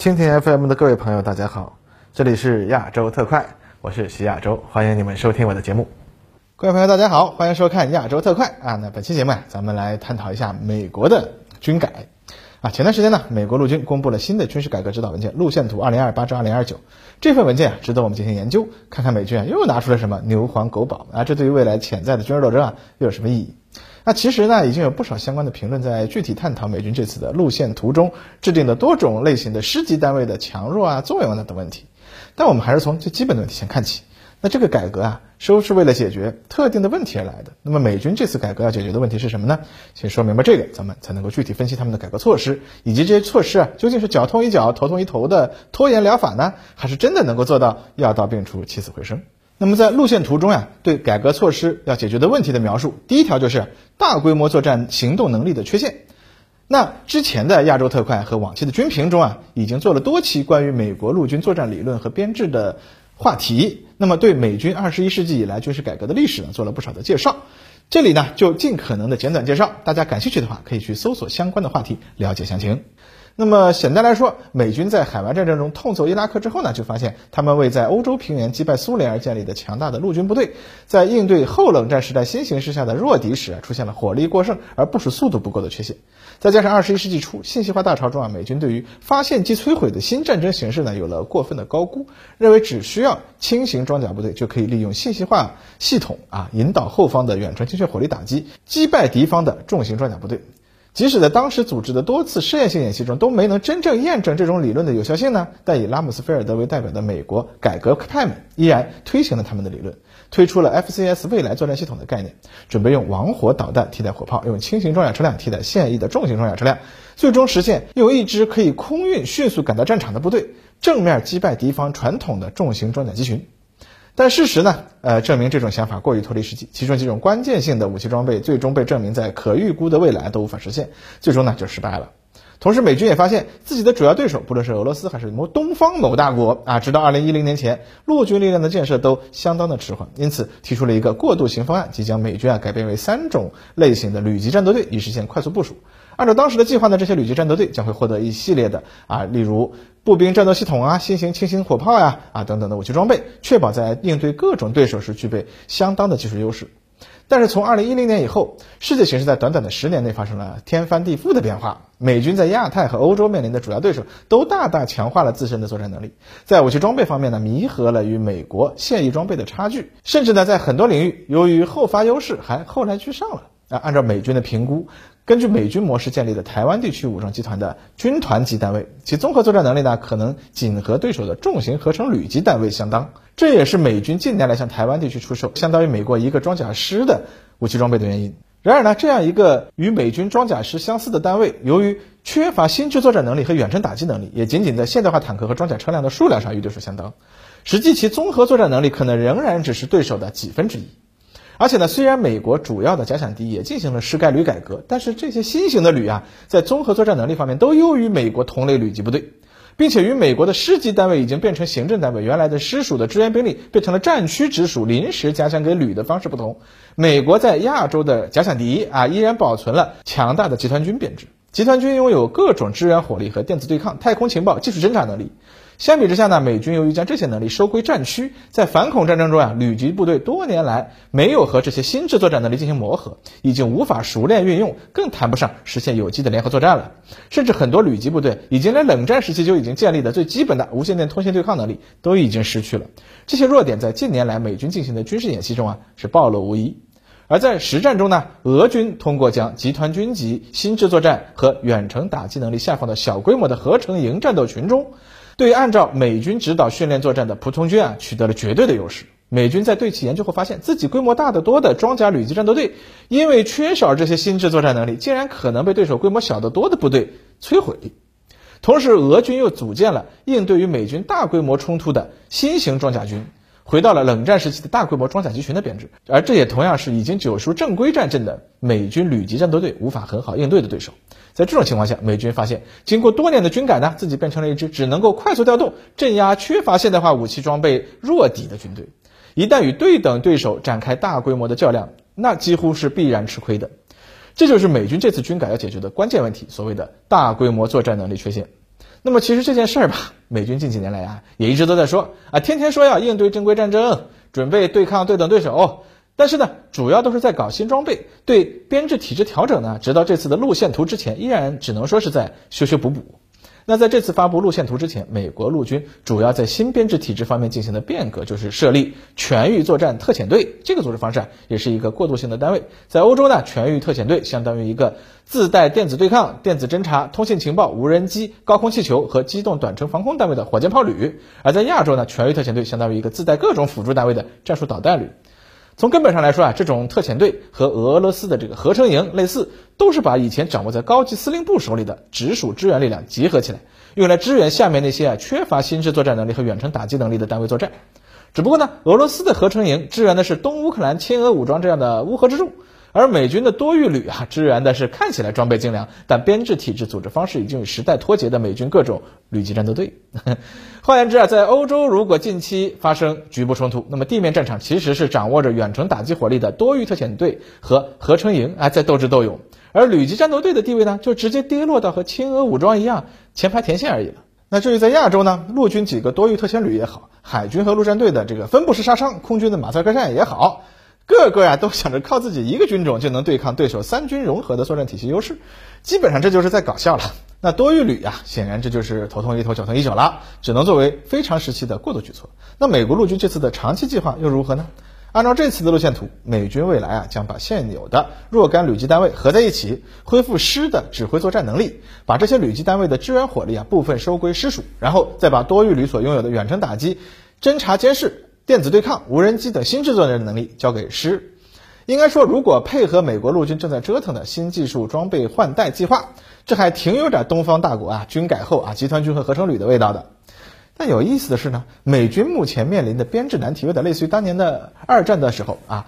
蜻蜓 FM 的各位朋友，大家好，这里是亚洲特快，我是徐亚洲，欢迎你们收听我的节目。各位朋友，大家好，欢迎收看亚洲特快啊。那本期节目啊，咱们来探讨一下美国的军改啊。前段时间呢，美国陆军公布了新的军事改革指导文件《路线图二零二八至二零二九》，这份文件啊，值得我们进行研究，看看美军啊又拿出了什么牛黄狗宝啊，这对于未来潜在的军事斗争啊又有什么意义？那其实呢，已经有不少相关的评论在具体探讨美军这次的路线图中制定的多种类型的师级单位的强弱啊、作用啊等问题。但我们还是从最基本的问题先看起。那这个改革啊，都是为了解决特定的问题而来的。那么美军这次改革要解决的问题是什么呢？先说明白这个，咱们才能够具体分析他们的改革措施，以及这些措施啊，究竟是脚痛医脚、头痛医头的拖延疗法呢，还是真的能够做到药到病除、起死回生？那么在路线图中呀，对改革措施要解决的问题的描述，第一条就是大规模作战行动能力的缺陷。那之前的亚洲特快和往期的军评中啊，已经做了多期关于美国陆军作战理论和编制的话题。那么对美军二十一世纪以来军事改革的历史呢，做了不少的介绍。这里呢，就尽可能的简短介绍，大家感兴趣的话，可以去搜索相关的话题了解详情。那么简单来说，美军在海湾战争中痛揍伊拉克之后呢，就发现他们为在欧洲平原击败苏联而建立的强大的陆军部队，在应对后冷战时代新形势下的弱敌时啊，出现了火力过剩而部署速度不够的缺陷。再加上二十一世纪初信息化大潮中啊，美军对于发现即摧毁的新战争形式呢，有了过分的高估，认为只需要轻型装甲部队就可以利用信息化系统啊，引导后方的远程精确火力打击，击败敌方的重型装甲部队。即使在当时组织的多次试验性演习中都没能真正验证这种理论的有效性呢，但以拉姆斯菲尔德为代表的美国改革派们依然推行了他们的理论，推出了 FCS 未来作战系统的概念，准备用王火导弹替代火炮，用轻型装甲车辆替代现役的重型装甲车辆，最终实现用一支可以空运迅速赶到战场的部队，正面击败敌方传统的重型装甲集群。但事实呢？呃，证明这种想法过于脱离实际，其中几种关键性的武器装备最终被证明在可预估的未来都无法实现，最终呢就失败了。同时，美军也发现自己的主要对手，不论是俄罗斯还是某东方某大国啊，直到二零一零年前，陆军力量的建设都相当的迟缓，因此提出了一个过渡型方案，即将美军啊改变为三种类型的旅级战斗队，以实现快速部署。按照当时的计划呢，这些旅级战斗队将会获得一系列的啊，例如步兵战斗系统啊、新型轻型火炮呀啊等等的武器装备，确保在应对各种对手时具备相当的技术优势。但是从二零一零年以后，世界形势在短短的十年内发生了天翻地覆的变化。美军在亚太和欧洲面临的主要对手都大大强化了自身的作战能力，在武器装备方面呢，弥合了与美国现役装备的差距，甚至呢，在很多领域由于后发优势还后来居上了。啊，按照美军的评估，根据美军模式建立的台湾地区武装集团的军团级单位，其综合作战能力呢，可能仅和对手的重型合成旅级单位相当。这也是美军近年来向台湾地区出售相当于美国一个装甲师的武器装备的原因。然而呢，这样一个与美军装甲师相似的单位，由于缺乏新质作战能力和远程打击能力，也仅仅在现代化坦克和装甲车辆的数量上与对手相当，实际其综合作战能力可能仍然只是对手的几分之一。而且呢，虽然美国主要的假想敌也进行了师概旅改革，但是这些新型的旅啊，在综合作战能力方面都优于美国同类旅级部队，并且与美国的师级单位已经变成行政单位，原来的师属的支援兵力变成了战区直属临时加强给旅的方式不同，美国在亚洲的假想敌啊，依然保存了强大的集团军编制，集团军拥有各种支援火力和电子对抗、太空情报、技术侦察能力。相比之下呢，美军由于将这些能力收归战区，在反恐战争中啊，旅级部队多年来没有和这些新制作战能力进行磨合，已经无法熟练运用，更谈不上实现有机的联合作战了。甚至很多旅级部队已经连冷战时期就已经建立的最基本的无线电通信对抗能力都已经失去了。这些弱点在近年来美军进行的军事演习中啊是暴露无遗。而在实战中呢，俄军通过将集团军级新制作战和远程打击能力下放到小规模的合成营战斗群中。对按照美军指导训练作战的普通军啊，取得了绝对的优势。美军在对其研究后发现，自己规模大得多的装甲旅级战斗队，因为缺少这些新制作战能力，竟然可能被对手规模小得多的部队摧毁。同时，俄军又组建了应对于美军大规模冲突的新型装甲军。回到了冷战时期的大规模装甲集群的编制，而这也同样是已经久熟正规战阵的美军旅级战斗队无法很好应对的对手。在这种情况下，美军发现，经过多年的军改呢，自己变成了一支只能够快速调动、镇压缺乏现代化武器装备弱敌的军队。一旦与对等对手展开大规模的较量，那几乎是必然吃亏的。这就是美军这次军改要解决的关键问题，所谓的大规模作战能力缺陷。那么其实这件事儿吧，美军近几年来啊，也一直都在说啊，天天说要应对正规战争，准备对抗对等对手，但是呢，主要都是在搞新装备，对编制体制调整呢，直到这次的路线图之前，依然只能说是在修修补补。那在这次发布路线图之前，美国陆军主要在新编制体制方面进行的变革，就是设立全域作战特遣队。这个组织方式啊，也是一个过渡性的单位。在欧洲呢，全域特遣队相当于一个自带电子对抗、电子侦察、通信情报、无人机、高空气球和机动短程防空单位的火箭炮旅；而在亚洲呢，全域特遣队相当于一个自带各种辅助单位的战术导弹旅。从根本上来说啊，这种特遣队和俄罗斯的这个合成营类似，都是把以前掌握在高级司令部手里的直属支援力量集合起来，用来支援下面那些啊缺乏新式作战能力和远程打击能力的单位作战。只不过呢，俄罗斯的合成营支援的是东乌克兰亲俄武装这样的乌合之众。而美军的多域旅啊，支援的是看起来装备精良，但编制体制、组织方式已经与时代脱节的美军各种旅级战斗队。换言之啊，在欧洲如果近期发生局部冲突，那么地面战场其实是掌握着远程打击火力的多域特遣队和合成营啊在斗智斗勇，而旅级战斗队的地位呢，就直接跌落到和亲俄武装一样前排前线而已了。那至于在亚洲呢，陆军几个多域特遣旅也好，海军和陆战队的这个分布式杀伤，空军的马赛克战也好。个个呀都想着靠自己一个军种就能对抗对手三军融合的作战体系优势，基本上这就是在搞笑了。那多域旅呀，显然这就是头痛医头脚痛医脚了，只能作为非常时期的过渡举措。那美国陆军这次的长期计划又如何呢？按照这次的路线图，美军未来啊将把现有的若干旅级单位合在一起，恢复师的指挥作战能力，把这些旅级单位的支援火力啊部分收归师属，然后再把多域旅所拥有的远程打击、侦察监视。电子对抗、无人机等新制作的能力交给师。应该说，如果配合美国陆军正在折腾的新技术装备换代计划，这还挺有点东方大国啊军改后啊集团军和合成旅的味道的。但有意思的是呢，美军目前面临的编制难题有点类似于当年的二战的时候啊。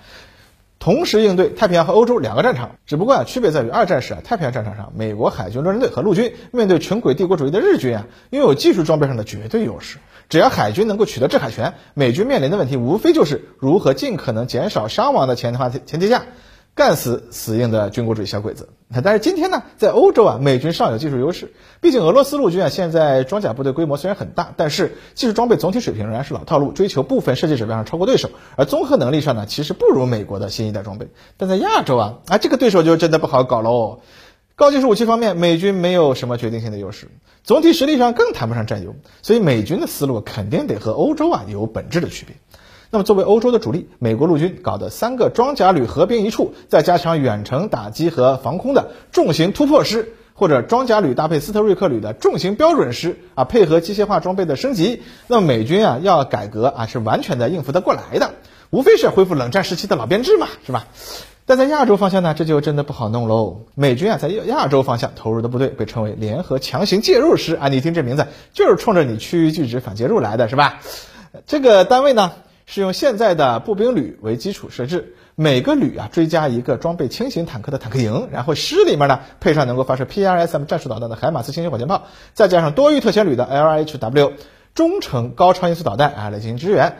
同时应对太平洋和欧洲两个战场，只不过啊，区别在于二战时啊，太平洋战场上，美国海军陆战队和陆军面对穷鬼帝国主义的日军啊，拥有技术装备上的绝对优势。只要海军能够取得制海权，美军面临的问题无非就是如何尽可能减少伤亡的前提前提下。干死死硬的军国主义小鬼子。但是今天呢，在欧洲啊，美军尚有技术优势。毕竟俄罗斯陆军啊，现在装甲部队规模虽然很大，但是技术装备总体水平仍然是老套路，追求部分设计指标上超过对手。而综合能力上呢，其实不如美国的新一代装备。但在亚洲啊，啊，这个对手就真的不好搞喽。高技术武器方面，美军没有什么决定性的优势，总体实力上更谈不上占优。所以美军的思路肯定得和欧洲啊有本质的区别。那么，作为欧洲的主力，美国陆军搞的三个装甲旅合并一处，再加强远程打击和防空的重型突破师，或者装甲旅搭配斯特瑞克旅的重型标准师啊，配合机械化装备的升级，那么美军啊要改革啊是完全的应付得过来的，无非是恢复冷战时期的老编制嘛，是吧？但在亚洲方向呢，这就真的不好弄喽。美军啊在亚洲方向投入的部队被称为联合强行介入师啊，你听这名字就是冲着你区域拒止反介入来的是吧？这个单位呢？是用现在的步兵旅为基础设置，每个旅啊追加一个装备轻型坦克的坦克营，然后师里面呢配上能够发射 PRSM 战术导弹的海马斯轻型火箭炮，再加上多域特遣旅的 LHW 中程高超音速导弹啊来进行支援。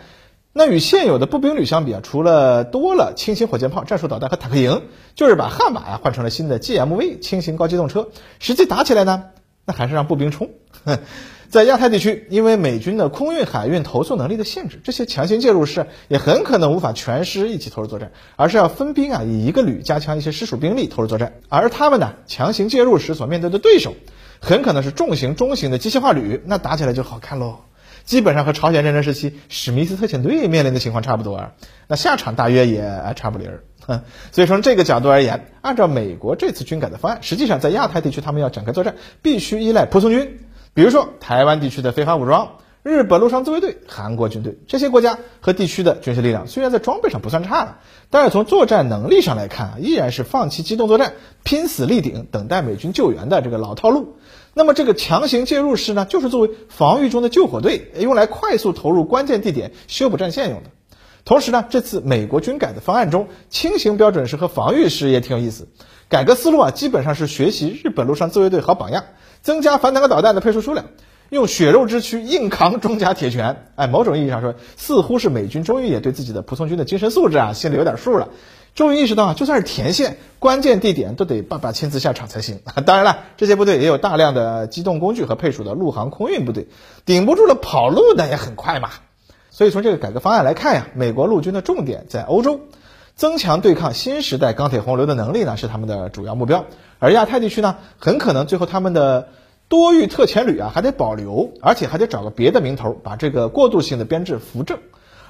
那与现有的步兵旅相比啊，除了多了轻型火箭炮、战术导弹和坦克营，就是把悍马呀换成了新的 GMV 轻型高机动车。实际打起来呢，那还是让步兵冲。在亚太地区，因为美军的空运、海运投送能力的限制，这些强行介入师也很可能无法全师一起投入作战，而是要分兵啊，以一个旅加强一些师属兵力投入作战。而他们呢，强行介入时所面对的对手，很可能是重型、中型的机械化旅，那打起来就好看喽。基本上和朝鲜战争时期史密斯特遣队面临的情况差不多，那下场大约也差不离儿。所以从这个角度而言，按照美国这次军改的方案，实际上在亚太地区他们要展开作战，必须依赖仆从军。比如说，台湾地区的非法武装、日本陆上自卫队、韩国军队这些国家和地区的军事力量，虽然在装备上不算差了，但是从作战能力上来看啊，依然是放弃机动作战、拼死立顶、等待美军救援的这个老套路。那么，这个强行介入式呢，就是作为防御中的救火队，用来快速投入关键地点修补战线用的。同时呢，这次美国军改的方案中，轻型标准师和防御师也挺有意思。改革思路啊，基本上是学习日本陆上自卫队好榜样。增加反坦克导弹的配数数量，用血肉之躯硬扛装甲铁拳。哎，某种意义上说，似乎是美军终于也对自己的仆从军的精神素质啊心里有点数了。终于意识到啊，就算是前线，关键地点都得爸爸亲自下场才行。当然了，这些部队也有大量的机动工具和配属的陆航空运部队，顶不住了跑路那也很快嘛。所以从这个改革方案来看呀，美国陆军的重点在欧洲，增强对抗新时代钢铁洪流的能力呢是他们的主要目标。而亚太地区呢，很可能最后他们的多域特遣旅啊还得保留，而且还得找个别的名头把这个过渡性的编制扶正。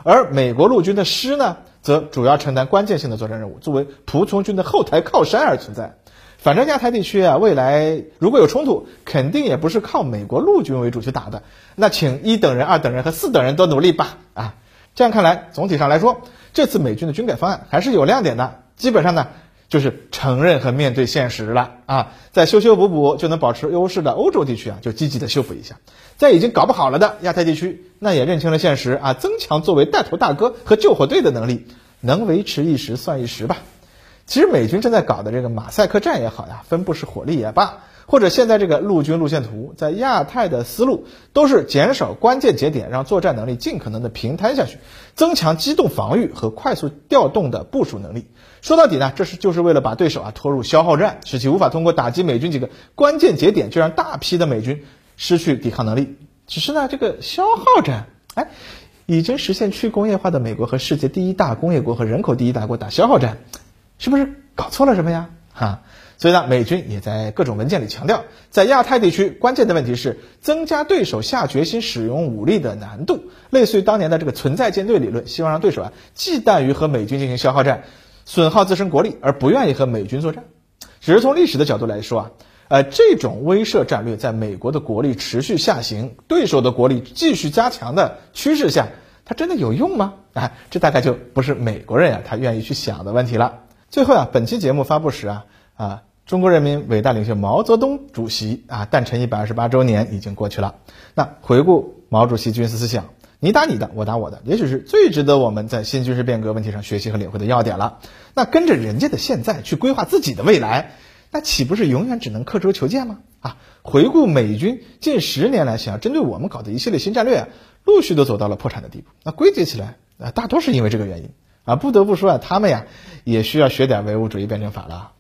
而美国陆军的师呢，则主要承担关键性的作战任务，作为仆从军的后台靠山而存在。反正亚太地区啊，未来如果有冲突，肯定也不是靠美国陆军为主去打的。那请一等人、二等人和四等人多努力吧！啊，这样看来，总体上来说，这次美军的军改方案还是有亮点的。基本上呢，就是承认和面对现实了啊，在修修补补就能保持优势的欧洲地区啊，就积极的修复一下；在已经搞不好了的亚太地区，那也认清了现实啊，增强作为带头大哥和救火队的能力，能维持一时算一时吧。其实美军正在搞的这个马赛克战也好呀，分布式火力也罢，或者现在这个陆军路线图，在亚太的思路都是减少关键节点，让作战能力尽可能的平摊下去，增强机动防御和快速调动的部署能力。说到底呢，这是就是为了把对手啊拖入消耗战，使其无法通过打击美军几个关键节点，就让大批的美军失去抵抗能力。只是呢，这个消耗战，哎，已经实现去工业化的美国和世界第一大工业国和人口第一大国打消耗战。是不是搞错了什么呀？哈，所以呢，美军也在各种文件里强调，在亚太地区，关键的问题是增加对手下决心使用武力的难度，类似于当年的这个存在舰队理论，希望让对手啊忌惮于和美军进行消耗战，损耗自身国力，而不愿意和美军作战。只是从历史的角度来说啊，呃，这种威慑战略在美国的国力持续下行，对手的国力继续加强的趋势下，它真的有用吗？啊，这大概就不是美国人呀他愿意去想的问题了。最后啊，本期节目发布时啊啊，中国人民伟大领袖毛泽东主席啊诞辰一百二十八周年已经过去了。那回顾毛主席军事思想，你打你的，我打我的，也许是最值得我们在新军事变革问题上学习和领会的要点了。那跟着人家的现在去规划自己的未来，那岂不是永远只能刻舟求剑吗？啊，回顾美军近十年来想要针对我们搞的一系列新战略，啊陆续都走到了破产的地步。那归结起来啊，大多是因为这个原因。啊，不得不说啊，他们呀也需要学点唯物主义辩证法了。